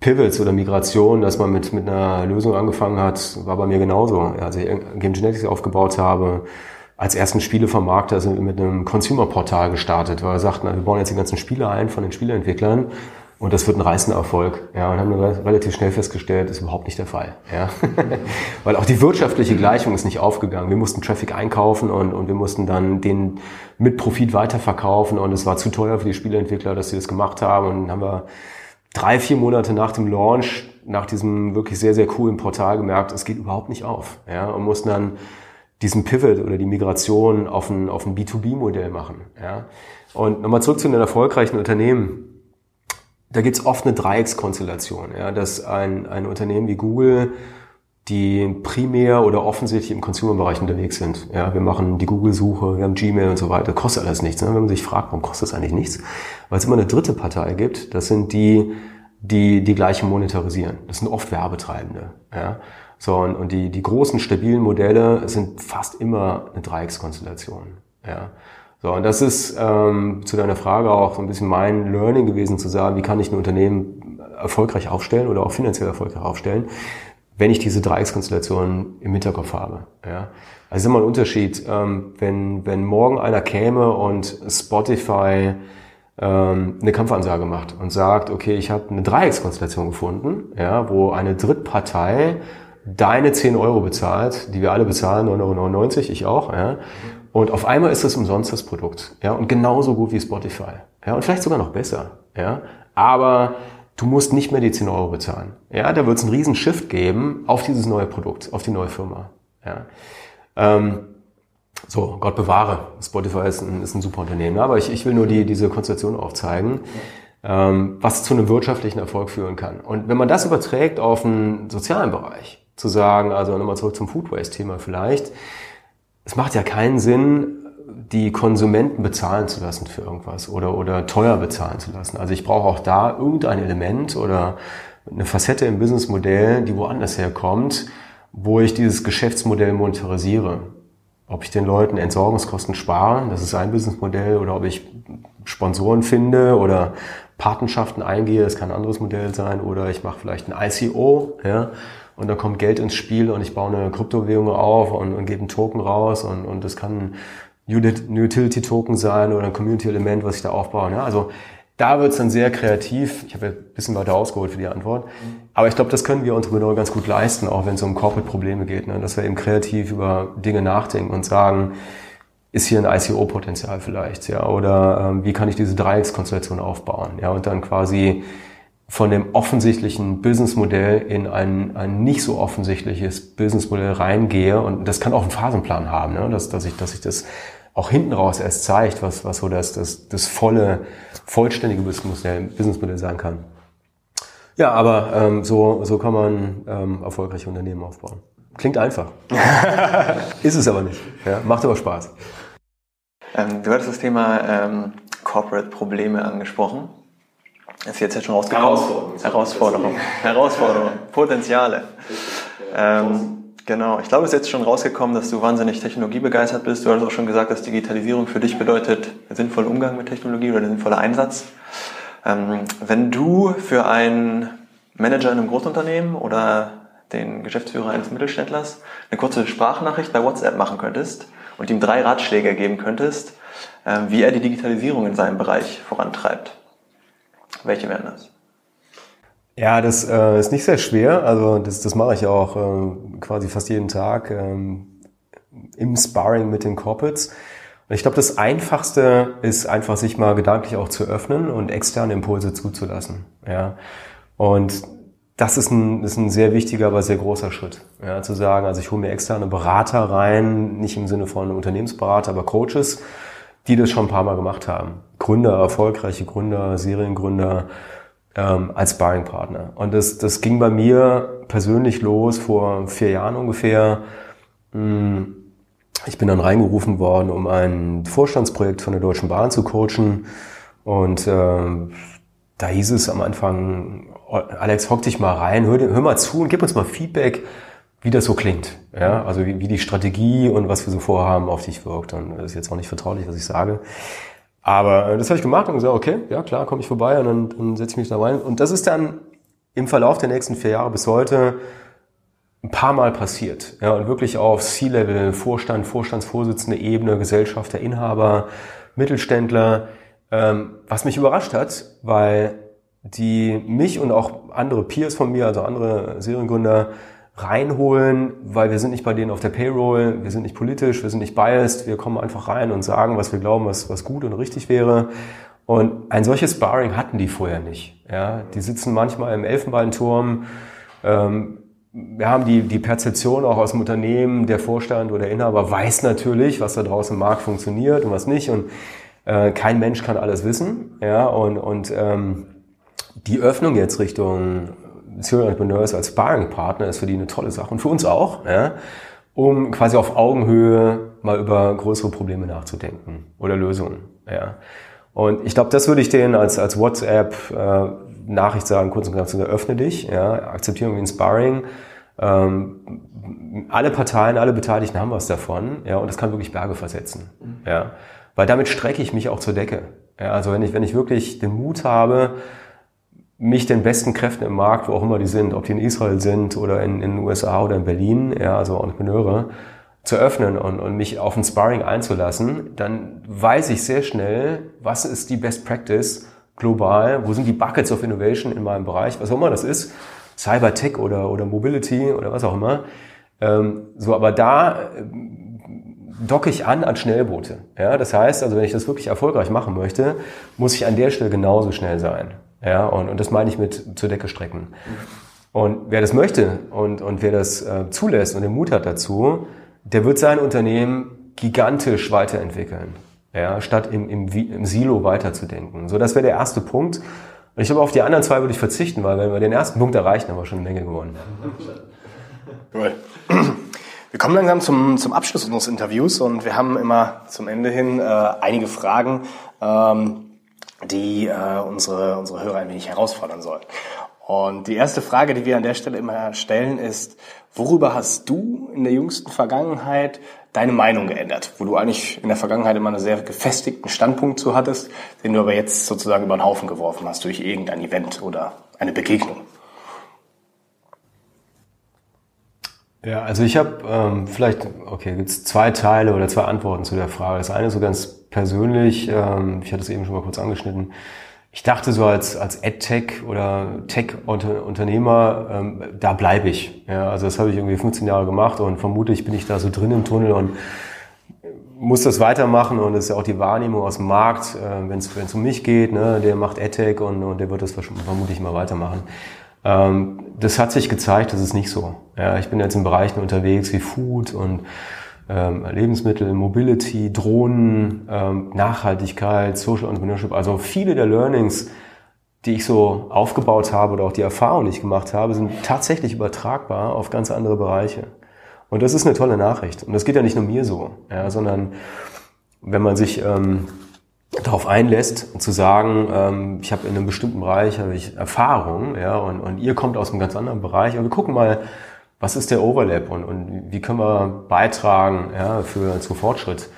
Pivots oder Migrationen, dass man mit, mit einer Lösung angefangen hat, war bei mir genauso. Als ich Game Genetics aufgebaut habe, als ersten Spielevermarkter sind wir mit einem Consumer-Portal gestartet, weil wir sagten, wir bauen jetzt die ganzen Spiele ein von den Spieleentwicklern und das wird ein reißender Erfolg. Ja, und haben relativ schnell festgestellt, ist überhaupt nicht der Fall. Ja. <laughs> Weil auch die wirtschaftliche Gleichung ist nicht aufgegangen. Wir mussten Traffic einkaufen und, und wir mussten dann den mit Profit weiterverkaufen und es war zu teuer für die Spieleentwickler, dass sie das gemacht haben. Und dann haben wir drei, vier Monate nach dem Launch, nach diesem wirklich sehr, sehr coolen Portal gemerkt, es geht überhaupt nicht auf. Ja, und mussten dann diesen Pivot oder die Migration auf ein, auf ein B2B-Modell machen. Ja. Und nochmal zurück zu den erfolgreichen Unternehmen da gibt es oft eine Dreieckskonstellation, ja, dass ein, ein Unternehmen wie Google, die primär oder offensichtlich im Consumer-Bereich unterwegs sind. Ja, wir machen die Google-Suche, wir haben Gmail und so weiter, kostet alles nichts. Ne? Wenn man sich fragt, warum kostet das eigentlich nichts? Weil es immer eine dritte Partei gibt, das sind die, die die gleiche monetarisieren. Das sind oft Werbetreibende. Ja? So, und, und die, die großen, stabilen Modelle sind fast immer eine Dreieckskonstellation. Ja? So, und das ist ähm, zu deiner Frage auch so ein bisschen mein Learning gewesen, zu sagen, wie kann ich ein Unternehmen erfolgreich aufstellen oder auch finanziell erfolgreich aufstellen, wenn ich diese Dreieckskonstellation im Hinterkopf habe. Ja? Also ist immer ein Unterschied, ähm, wenn, wenn morgen einer käme und Spotify ähm, eine Kampfansage macht und sagt, okay, ich habe eine Dreieckskonstellation gefunden, ja, wo eine Drittpartei deine 10 Euro bezahlt, die wir alle bezahlen, 9,99 Euro, ich auch, ja. Und auf einmal ist es umsonst das Produkt, ja, und genauso gut wie Spotify, ja, und vielleicht sogar noch besser, ja. Aber du musst nicht mehr die 10 Euro bezahlen, ja. Da wird es einen riesen Shift geben auf dieses neue Produkt, auf die neue Firma, ja. Ähm, so, Gott bewahre. Spotify ist ein, ist ein super Unternehmen. Aber ich, ich will nur die, diese Konstellation aufzeigen, ähm, was zu einem wirtschaftlichen Erfolg führen kann. Und wenn man das überträgt auf den sozialen Bereich, zu sagen, also nochmal zurück zum Food Waste-Thema vielleicht, es macht ja keinen Sinn, die Konsumenten bezahlen zu lassen für irgendwas oder, oder teuer bezahlen zu lassen. Also ich brauche auch da irgendein Element oder eine Facette im Businessmodell, die woanders herkommt, wo ich dieses Geschäftsmodell monetarisiere. Ob ich den Leuten Entsorgungskosten spare, das ist ein Businessmodell, oder ob ich Sponsoren finde oder Patenschaften eingehe, das kann ein anderes Modell sein, oder ich mache vielleicht ein ICO, ja, und da kommt Geld ins Spiel und ich baue eine Kryptowährung auf und, und gebe einen Token raus und, und das kann ein Utility-Token sein oder ein Community-Element, was ich da aufbaue. Ja. Also da wird es dann sehr kreativ. Ich habe ja ein bisschen weiter ausgeholt für die Antwort. Aber ich glaube, das können wir Entrepreneure ganz gut leisten, auch wenn es um Corporate-Probleme geht. Ne? Dass wir eben kreativ über Dinge nachdenken und sagen, ist hier ein ICO-Potenzial vielleicht, ja, oder ähm, wie kann ich diese Dreieckskonstellation aufbauen, ja, und dann quasi von dem offensichtlichen Businessmodell in ein, ein nicht so offensichtliches Businessmodell reingehe und das kann auch einen Phasenplan haben, ne? dass, dass ich, dass ich das auch hinten raus erst zeigt, was, was so das, das, das volle, vollständige Businessmodell, Businessmodell sein kann. Ja, aber ähm, so, so kann man ähm, erfolgreiche Unternehmen aufbauen. Klingt einfach. <laughs> ist es aber nicht. Ja, macht aber Spaß. Ähm, du hattest das Thema ähm, Corporate-Probleme angesprochen. Ist jetzt, jetzt schon rausgekommen. Herausforderung. Herausforderung. <laughs> Herausforderung. Potenziale. Ähm, Genau, ich glaube, es ist jetzt schon rausgekommen, dass du wahnsinnig technologiebegeistert bist. Du hast auch schon gesagt, dass Digitalisierung für dich bedeutet sinnvoller Umgang mit Technologie oder sinnvoller Einsatz. Ähm, wenn du für einen Manager in einem Großunternehmen oder den Geschäftsführer eines Mittelständlers eine kurze Sprachnachricht bei WhatsApp machen könntest und ihm drei Ratschläge geben könntest, äh, wie er die Digitalisierung in seinem Bereich vorantreibt, welche wären das? Ja, das äh, ist nicht sehr schwer. Also das, das mache ich auch äh, quasi fast jeden Tag ähm, im Sparring mit den Corporates. Und ich glaube, das Einfachste ist einfach, sich mal gedanklich auch zu öffnen und externe Impulse zuzulassen. Ja. Und das ist ein, ist ein sehr wichtiger, aber sehr großer Schritt. Ja, zu sagen, also ich hole mir externe Berater rein, nicht im Sinne von Unternehmensberater, aber Coaches, die das schon ein paar Mal gemacht haben. Gründer, erfolgreiche Gründer, Seriengründer, ähm, als Sparringpartner. Und das, das ging bei mir persönlich los vor vier Jahren ungefähr. Hm, ich bin dann reingerufen worden, um ein Vorstandsprojekt von der Deutschen Bahn zu coachen. Und äh, da hieß es am Anfang, Alex, hock dich mal rein, hör, hör mal zu und gib uns mal Feedback, wie das so klingt. Ja, also wie, wie die Strategie und was wir so vorhaben auf dich wirkt. Und das ist jetzt auch nicht vertraulich, was ich sage. Aber äh, das habe ich gemacht und gesagt, okay, ja klar, komme ich vorbei und dann, dann setze ich mich da rein. Und das ist dann im Verlauf der nächsten vier Jahre bis heute ein paar Mal passiert. Ja, und wirklich auf C-Level, Vorstand, Vorstandsvorsitzende Ebene, Gesellschafter, Inhaber, Mittelständler, ähm, was mich überrascht hat, weil die mich und auch andere Peers von mir, also andere Seriengründer, reinholen, weil wir sind nicht bei denen auf der Payroll, wir sind nicht politisch, wir sind nicht biased, wir kommen einfach rein und sagen, was wir glauben, was, was gut und richtig wäre. Und ein solches Sparring hatten die vorher nicht. Ja, die sitzen manchmal im Elfenbeinturm. Ähm, wir haben die, die Perzeption auch aus dem Unternehmen, der Vorstand oder Inhaber weiß natürlich, was da draußen im Markt funktioniert und was nicht. Und äh, kein Mensch kann alles wissen. Ja, und, und ähm, die Öffnung jetzt Richtung Serial Entrepreneurs als Sparring-Partner ist für die eine tolle Sache und für uns auch, ja, um quasi auf Augenhöhe mal über größere Probleme nachzudenken oder Lösungen. Ja. Und ich glaube, das würde ich denen als, als WhatsApp äh, sagen, kurz und knapp zu öffne dich, ja, akzeptiere irgendwie ein Sparring. Ähm, alle Parteien, alle Beteiligten haben was davon, ja, und das kann wirklich Berge versetzen, ja, weil damit strecke ich mich auch zur Decke. Ja, also wenn ich, wenn ich wirklich den Mut habe, mich den besten Kräften im Markt, wo auch immer die sind, ob die in Israel sind oder in, in den USA oder in Berlin, ja, also Entrepreneure, zu öffnen und, und mich auf ein Sparring einzulassen, dann weiß ich sehr schnell, was ist die Best Practice global, wo sind die Buckets of Innovation in meinem Bereich, was auch immer das ist, Cyber Tech oder, oder Mobility oder was auch immer. Ähm, so, aber da äh, docke ich an an Schnellboote. Ja, das heißt, also wenn ich das wirklich erfolgreich machen möchte, muss ich an der Stelle genauso schnell sein. Ja, und, und das meine ich mit zur Decke strecken. Und wer das möchte und, und wer das äh, zulässt und den Mut hat dazu, der wird sein Unternehmen gigantisch weiterentwickeln, ja, statt im, im, im Silo weiterzudenken. So, das wäre der erste Punkt. Und ich glaube, auf die anderen zwei würde ich verzichten, weil wenn wir den ersten Punkt erreichen, haben wir schon eine Menge gewonnen. Cool. Wir kommen langsam zum, zum Abschluss unseres Interviews und wir haben immer zum Ende hin äh, einige Fragen, ähm, die äh, unsere, unsere Hörer ein wenig herausfordern sollen. Und die erste Frage, die wir an der Stelle immer stellen, ist, worüber hast du in der jüngsten Vergangenheit deine Meinung geändert? Wo du eigentlich in der Vergangenheit immer einen sehr gefestigten Standpunkt zu hattest, den du aber jetzt sozusagen über den Haufen geworfen hast durch irgendein Event oder eine Begegnung. Ja, also ich habe ähm, vielleicht, okay, gibt es zwei Teile oder zwei Antworten zu der Frage. Das eine so ganz persönlich, ähm, ich hatte es eben schon mal kurz angeschnitten, ich dachte so als, als AdTech oder Tech-Unternehmer, ähm, da bleibe ich. Ja, also das habe ich irgendwie 15 Jahre gemacht und vermutlich bin ich da so drin im Tunnel und muss das weitermachen und das ist ja auch die Wahrnehmung aus dem Markt, äh, wenn es um mich geht, ne, der macht AdTech und, und der wird das vermutlich mal weitermachen. Ähm, das hat sich gezeigt, das ist nicht so. Ja, ich bin jetzt in Bereichen unterwegs wie Food und ähm, Lebensmittel, Mobility, Drohnen, ähm, Nachhaltigkeit, Social Entrepreneurship, also viele der Learnings, die ich so aufgebaut habe oder auch die Erfahrungen, die ich gemacht habe, sind tatsächlich übertragbar auf ganz andere Bereiche. Und das ist eine tolle Nachricht. Und das geht ja nicht nur mir so, ja, sondern wenn man sich ähm, darauf einlässt, zu sagen, ähm, ich habe in einem bestimmten Bereich habe ich Erfahrung, ja, und, und ihr kommt aus einem ganz anderen Bereich, aber wir gucken mal, was ist der Overlap und, und wie können wir beitragen ja, für zu Fortschritt?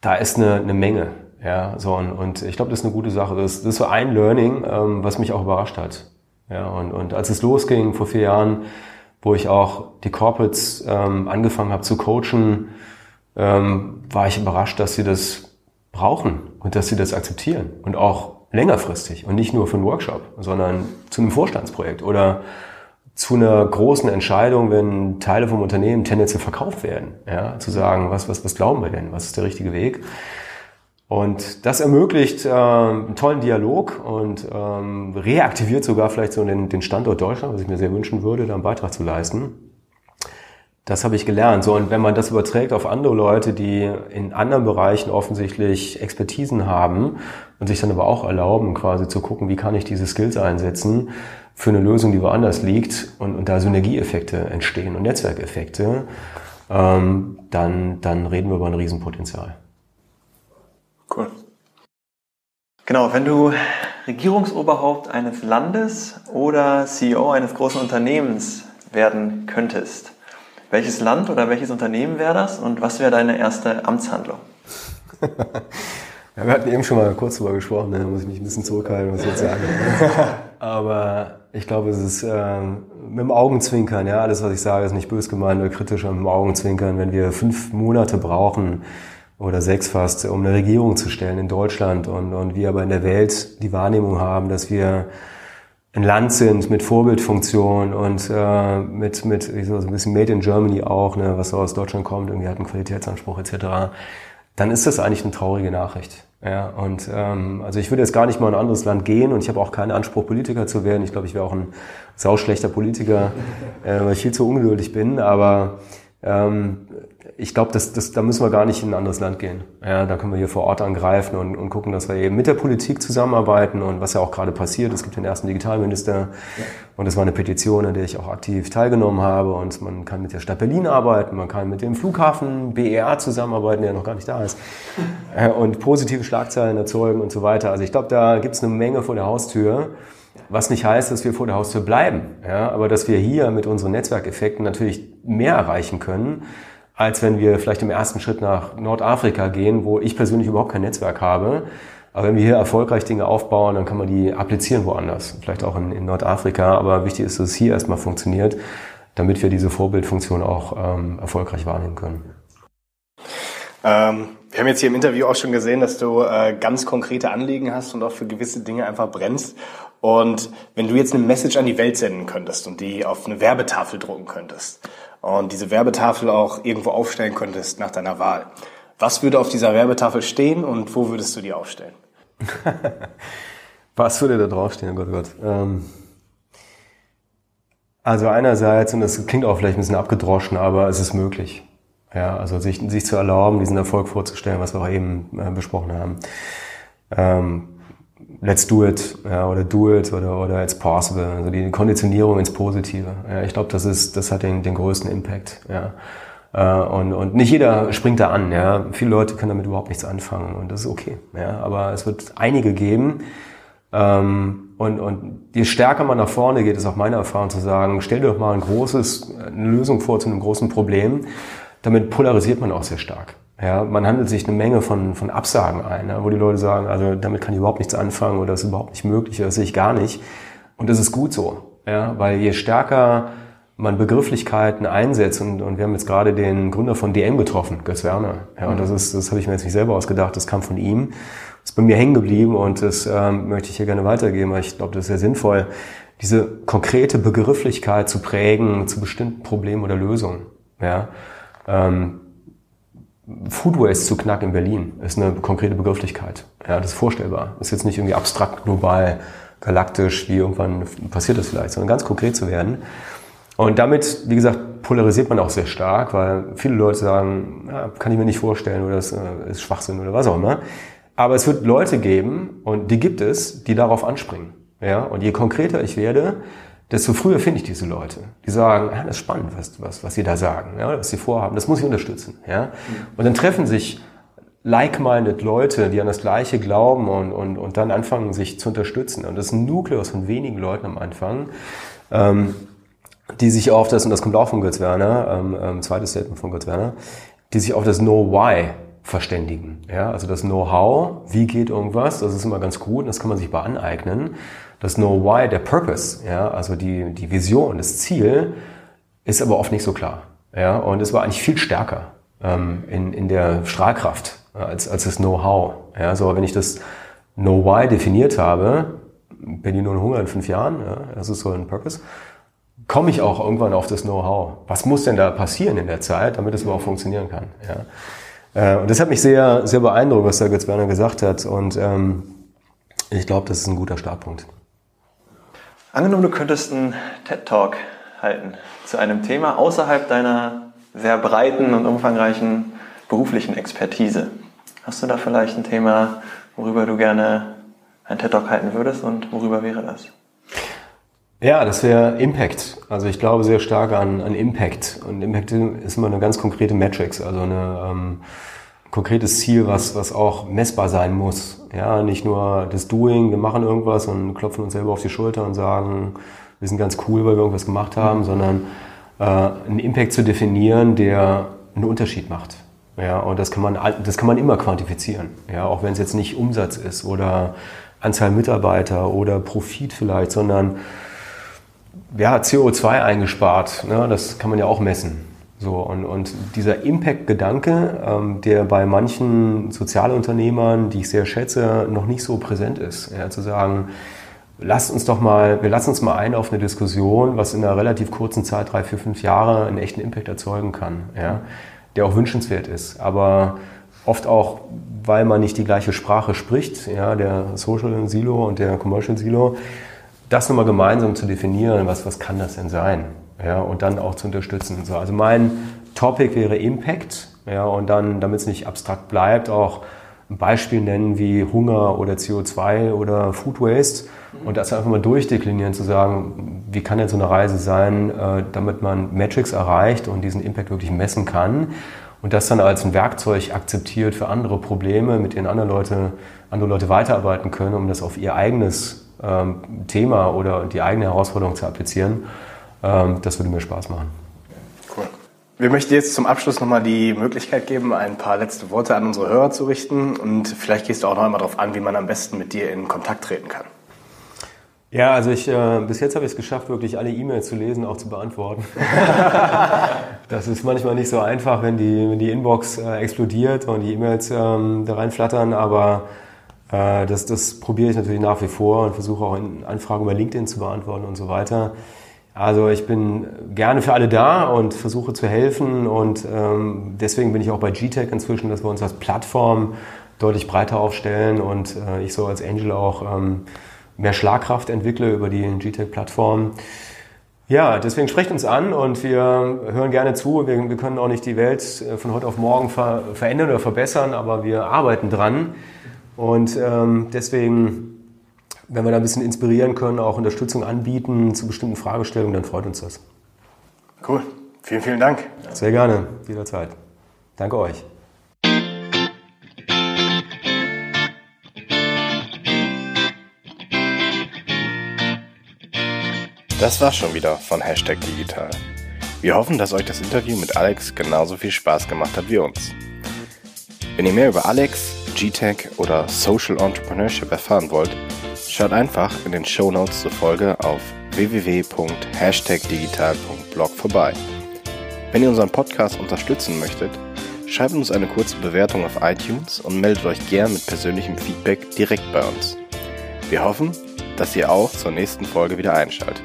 Da ist eine, eine Menge. Ja, so und, und ich glaube, das ist eine gute Sache. Das, das ist so ein Learning, ähm, was mich auch überrascht hat. Ja, und, und als es losging vor vier Jahren, wo ich auch die Corporates ähm, angefangen habe zu coachen, ähm, war ich überrascht, dass sie das brauchen und dass sie das akzeptieren und auch längerfristig und nicht nur für einen Workshop, sondern zu einem Vorstandsprojekt oder zu einer großen Entscheidung, wenn Teile vom Unternehmen tendenziell verkauft werden. Ja, zu sagen, was, was, was glauben wir denn? Was ist der richtige Weg? Und das ermöglicht äh, einen tollen Dialog und ähm, reaktiviert sogar vielleicht so den, den Standort Deutschland, was ich mir sehr wünschen würde, da einen Beitrag zu leisten. Das habe ich gelernt. So, und wenn man das überträgt auf andere Leute, die in anderen Bereichen offensichtlich Expertisen haben und sich dann aber auch erlauben, quasi zu gucken, wie kann ich diese Skills einsetzen, für eine Lösung, die woanders liegt und, und da Synergieeffekte entstehen und Netzwerkeffekte, ähm, dann, dann reden wir über ein Riesenpotenzial. Cool. Genau, wenn du Regierungsoberhaupt eines Landes oder CEO eines großen Unternehmens werden könntest, welches Land oder welches Unternehmen wäre das und was wäre deine erste Amtshandlung? <laughs> ja, wir hatten eben schon mal kurz darüber gesprochen, da muss ich mich ein bisschen zurückhalten, was ich jetzt sage. <laughs> Aber ich glaube, es ist äh, mit dem Augenzwinkern, ja, alles, was ich sage, ist nicht bös gemeint oder kritisch, aber mit dem Augenzwinkern, wenn wir fünf Monate brauchen oder sechs fast, um eine Regierung zu stellen in Deutschland und, und wir aber in der Welt die Wahrnehmung haben, dass wir ein Land sind mit Vorbildfunktion und äh, mit, mit so ein bisschen Made in Germany auch, ne, was so aus Deutschland kommt, irgendwie hat einen Qualitätsanspruch etc., dann ist das eigentlich eine traurige Nachricht. Ja, und ähm, also ich würde jetzt gar nicht mal in ein anderes Land gehen und ich habe auch keinen Anspruch, Politiker zu werden. Ich glaube, ich wäre auch ein sauschlechter Politiker, äh, weil ich viel zu ungeduldig bin. Aber ähm, ich glaube, das, das, da müssen wir gar nicht in ein anderes Land gehen. Ja, da können wir hier vor Ort angreifen und, und gucken, dass wir eben mit der Politik zusammenarbeiten und was ja auch gerade passiert. Es gibt den ersten Digitalminister ja. und das war eine Petition, an der ich auch aktiv teilgenommen habe und man kann mit der Stadt Berlin arbeiten, man kann mit dem Flughafen BER zusammenarbeiten, der noch gar nicht da ist äh, und positive Schlagzeilen erzeugen und so weiter. Also ich glaube, da gibt es eine Menge vor der Haustür. Was nicht heißt, dass wir vor der Haustür bleiben, ja, aber dass wir hier mit unseren Netzwerkeffekten natürlich mehr erreichen können, als wenn wir vielleicht im ersten Schritt nach Nordafrika gehen, wo ich persönlich überhaupt kein Netzwerk habe. Aber wenn wir hier erfolgreich Dinge aufbauen, dann kann man die applizieren woanders, vielleicht auch in, in Nordafrika. Aber wichtig ist, dass es hier erstmal funktioniert, damit wir diese Vorbildfunktion auch ähm, erfolgreich wahrnehmen können. Ähm, wir haben jetzt hier im Interview auch schon gesehen, dass du äh, ganz konkrete Anliegen hast und auch für gewisse Dinge einfach brennst. Und wenn du jetzt eine Message an die Welt senden könntest und die auf eine Werbetafel drucken könntest und diese Werbetafel auch irgendwo aufstellen könntest nach deiner Wahl, was würde auf dieser Werbetafel stehen und wo würdest du die aufstellen? <laughs> Was würde da draufstehen? Oh Gott, oh Gott. Ähm also einerseits, und das klingt auch vielleicht ein bisschen abgedroschen, aber es ist möglich. Ja, also sich, sich zu erlauben, diesen Erfolg vorzustellen, was wir auch eben äh, besprochen haben. Ähm, let's do it, ja, oder do it, oder, oder it's possible. Also die Konditionierung ins Positive. Ja, ich glaube, das ist, das hat den, den größten Impact. Ja. Äh, und, und nicht jeder springt da an. Ja. Viele Leute können damit überhaupt nichts anfangen und das ist okay. Ja. Aber es wird einige geben, ähm, und, und je stärker man nach vorne geht, ist auch meine Erfahrung zu sagen, stell dir doch mal ein großes, eine Lösung vor zu einem großen Problem. Damit polarisiert man auch sehr stark. Ja, man handelt sich eine Menge von, von Absagen ein, ja, wo die Leute sagen, also damit kann ich überhaupt nichts anfangen oder das ist überhaupt nicht möglich, das sehe ich gar nicht. Und das ist gut so, ja, weil je stärker man Begrifflichkeiten einsetzt und, und wir haben jetzt gerade den Gründer von DM getroffen, Götz Werner. Ja, und das ist, das habe ich mir jetzt nicht selber ausgedacht, das kam von ihm ist bei mir hängen geblieben und das ähm, möchte ich hier gerne weitergeben, weil ich glaube, das ist sehr sinnvoll, diese konkrete Begrifflichkeit zu prägen zu bestimmten Problemen oder Lösungen. Ja? Ähm, Food Waste zu knacken in Berlin ist eine konkrete Begrifflichkeit. Ja, das ist vorstellbar. Ist jetzt nicht irgendwie abstrakt, global, galaktisch, wie irgendwann passiert das vielleicht, sondern ganz konkret zu werden. Und damit, wie gesagt, polarisiert man auch sehr stark, weil viele Leute sagen, ja, kann ich mir nicht vorstellen oder das äh, ist Schwachsinn oder was auch immer. Aber es wird Leute geben, und die gibt es, die darauf anspringen. Ja? Und je konkreter ich werde, desto früher finde ich diese Leute, die sagen, ja, das ist spannend, was, was, was sie da sagen, ja, was sie vorhaben, das muss ich unterstützen. Ja? Und dann treffen sich like-minded Leute, die an das Gleiche glauben und, und, und dann anfangen, sich zu unterstützen. Und das ist ein Nukleus von wenigen Leuten am Anfang, ähm, die sich auf das, und das kommt auch von Götz Werner, ähm, ähm, zweites Statement von Götz Werner, die sich auf das Know-Why verständigen. Ja, also das Know-how, wie geht irgendwas, das ist immer ganz gut, das kann man sich mal aneignen. Das Know-why, der Purpose, ja, also die, die Vision, das Ziel, ist aber oft nicht so klar. Ja, und es war eigentlich viel stärker ähm, in, in der Strahlkraft als, als das Know-how. Ja, so wenn ich das Know-why definiert habe, Berlin ohne Hunger in fünf Jahren, ja, das ist so ein Purpose, komme ich auch irgendwann auf das Know-how. Was muss denn da passieren in der Zeit, damit es überhaupt funktionieren kann? Ja. Äh, und das hat mich sehr, sehr beeindruckt, was der Götz Werner gesagt hat. Und ähm, ich glaube, das ist ein guter Startpunkt. Angenommen, du könntest einen TED-Talk halten zu einem Thema außerhalb deiner sehr breiten und umfangreichen beruflichen Expertise. Hast du da vielleicht ein Thema, worüber du gerne einen TED-Talk halten würdest und worüber wäre das? Ja, das wäre Impact. Also ich glaube sehr stark an, an Impact. Und Impact ist immer eine ganz konkrete Matrix, also eine ähm, konkretes Ziel, was, was auch messbar sein muss. Ja, nicht nur das Doing, wir machen irgendwas und klopfen uns selber auf die Schulter und sagen, wir sind ganz cool, weil wir irgendwas gemacht haben, mhm. sondern äh, einen Impact zu definieren, der einen Unterschied macht. Ja, und das kann man, das kann man immer quantifizieren. Ja, auch wenn es jetzt nicht Umsatz ist oder Anzahl Mitarbeiter oder Profit vielleicht, sondern ja, CO2 eingespart, ne? das kann man ja auch messen. So, und, und dieser Impact-Gedanke, ähm, der bei manchen Sozialunternehmern, die ich sehr schätze, noch nicht so präsent ist. Ja, zu sagen, lasst uns doch mal, wir lassen uns mal ein auf eine Diskussion, was in einer relativ kurzen Zeit, drei, vier, fünf Jahre, einen echten Impact erzeugen kann, ja, der auch wünschenswert ist. Aber oft auch, weil man nicht die gleiche Sprache spricht, ja, der Social Silo und der Commercial Silo, das nochmal gemeinsam zu definieren, was, was kann das denn sein? Ja, und dann auch zu unterstützen. So, also mein Topic wäre Impact, ja, und dann, damit es nicht abstrakt bleibt, auch ein Beispiel nennen wie Hunger oder CO2 oder Food Waste und das einfach mal durchdeklinieren, zu sagen, wie kann denn so eine Reise sein, äh, damit man Metrics erreicht und diesen Impact wirklich messen kann und das dann als ein Werkzeug akzeptiert für andere Probleme, mit denen andere Leute, andere Leute weiterarbeiten können, um das auf ihr eigenes ähm, Thema oder die eigene Herausforderung zu applizieren, das würde mir Spaß machen. Cool. Wir möchten jetzt zum Abschluss nochmal die Möglichkeit geben, ein paar letzte Worte an unsere Hörer zu richten und vielleicht gehst du auch noch einmal darauf an, wie man am besten mit dir in Kontakt treten kann. Ja, also ich äh, bis jetzt habe ich es geschafft, wirklich alle E-Mails zu lesen, auch zu beantworten. <laughs> das ist manchmal nicht so einfach, wenn die, wenn die Inbox äh, explodiert und die E-Mails ähm, da reinflattern, aber äh, das, das probiere ich natürlich nach wie vor und versuche auch in Anfragen über LinkedIn zu beantworten und so weiter. Also ich bin gerne für alle da und versuche zu helfen und ähm, deswegen bin ich auch bei GTEC inzwischen, dass wir uns als Plattform deutlich breiter aufstellen und äh, ich so als Angel auch ähm, mehr Schlagkraft entwickle über die GTEC-Plattform. Ja, deswegen sprecht uns an und wir hören gerne zu. Wir, wir können auch nicht die Welt äh, von heute auf morgen ver verändern oder verbessern, aber wir arbeiten dran. Und ähm, deswegen wenn wir da ein bisschen inspirieren können, auch Unterstützung anbieten zu bestimmten Fragestellungen, dann freut uns das. Cool. Vielen, vielen Dank. Sehr gerne, jederzeit. Danke euch. Das war's schon wieder von Hashtag Digital. Wir hoffen, dass euch das Interview mit Alex genauso viel Spaß gemacht hat wie uns. Wenn ihr mehr über Alex, GTech oder Social Entrepreneurship erfahren wollt, Schaut einfach in den Show Notes zur Folge auf www.hashtagdigital.blog vorbei. Wenn ihr unseren Podcast unterstützen möchtet, schreibt uns eine kurze Bewertung auf iTunes und meldet euch gern mit persönlichem Feedback direkt bei uns. Wir hoffen, dass ihr auch zur nächsten Folge wieder einschaltet,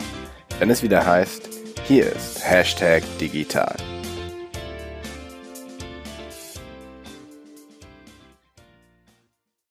wenn es wieder heißt, hier ist Hashtag Digital.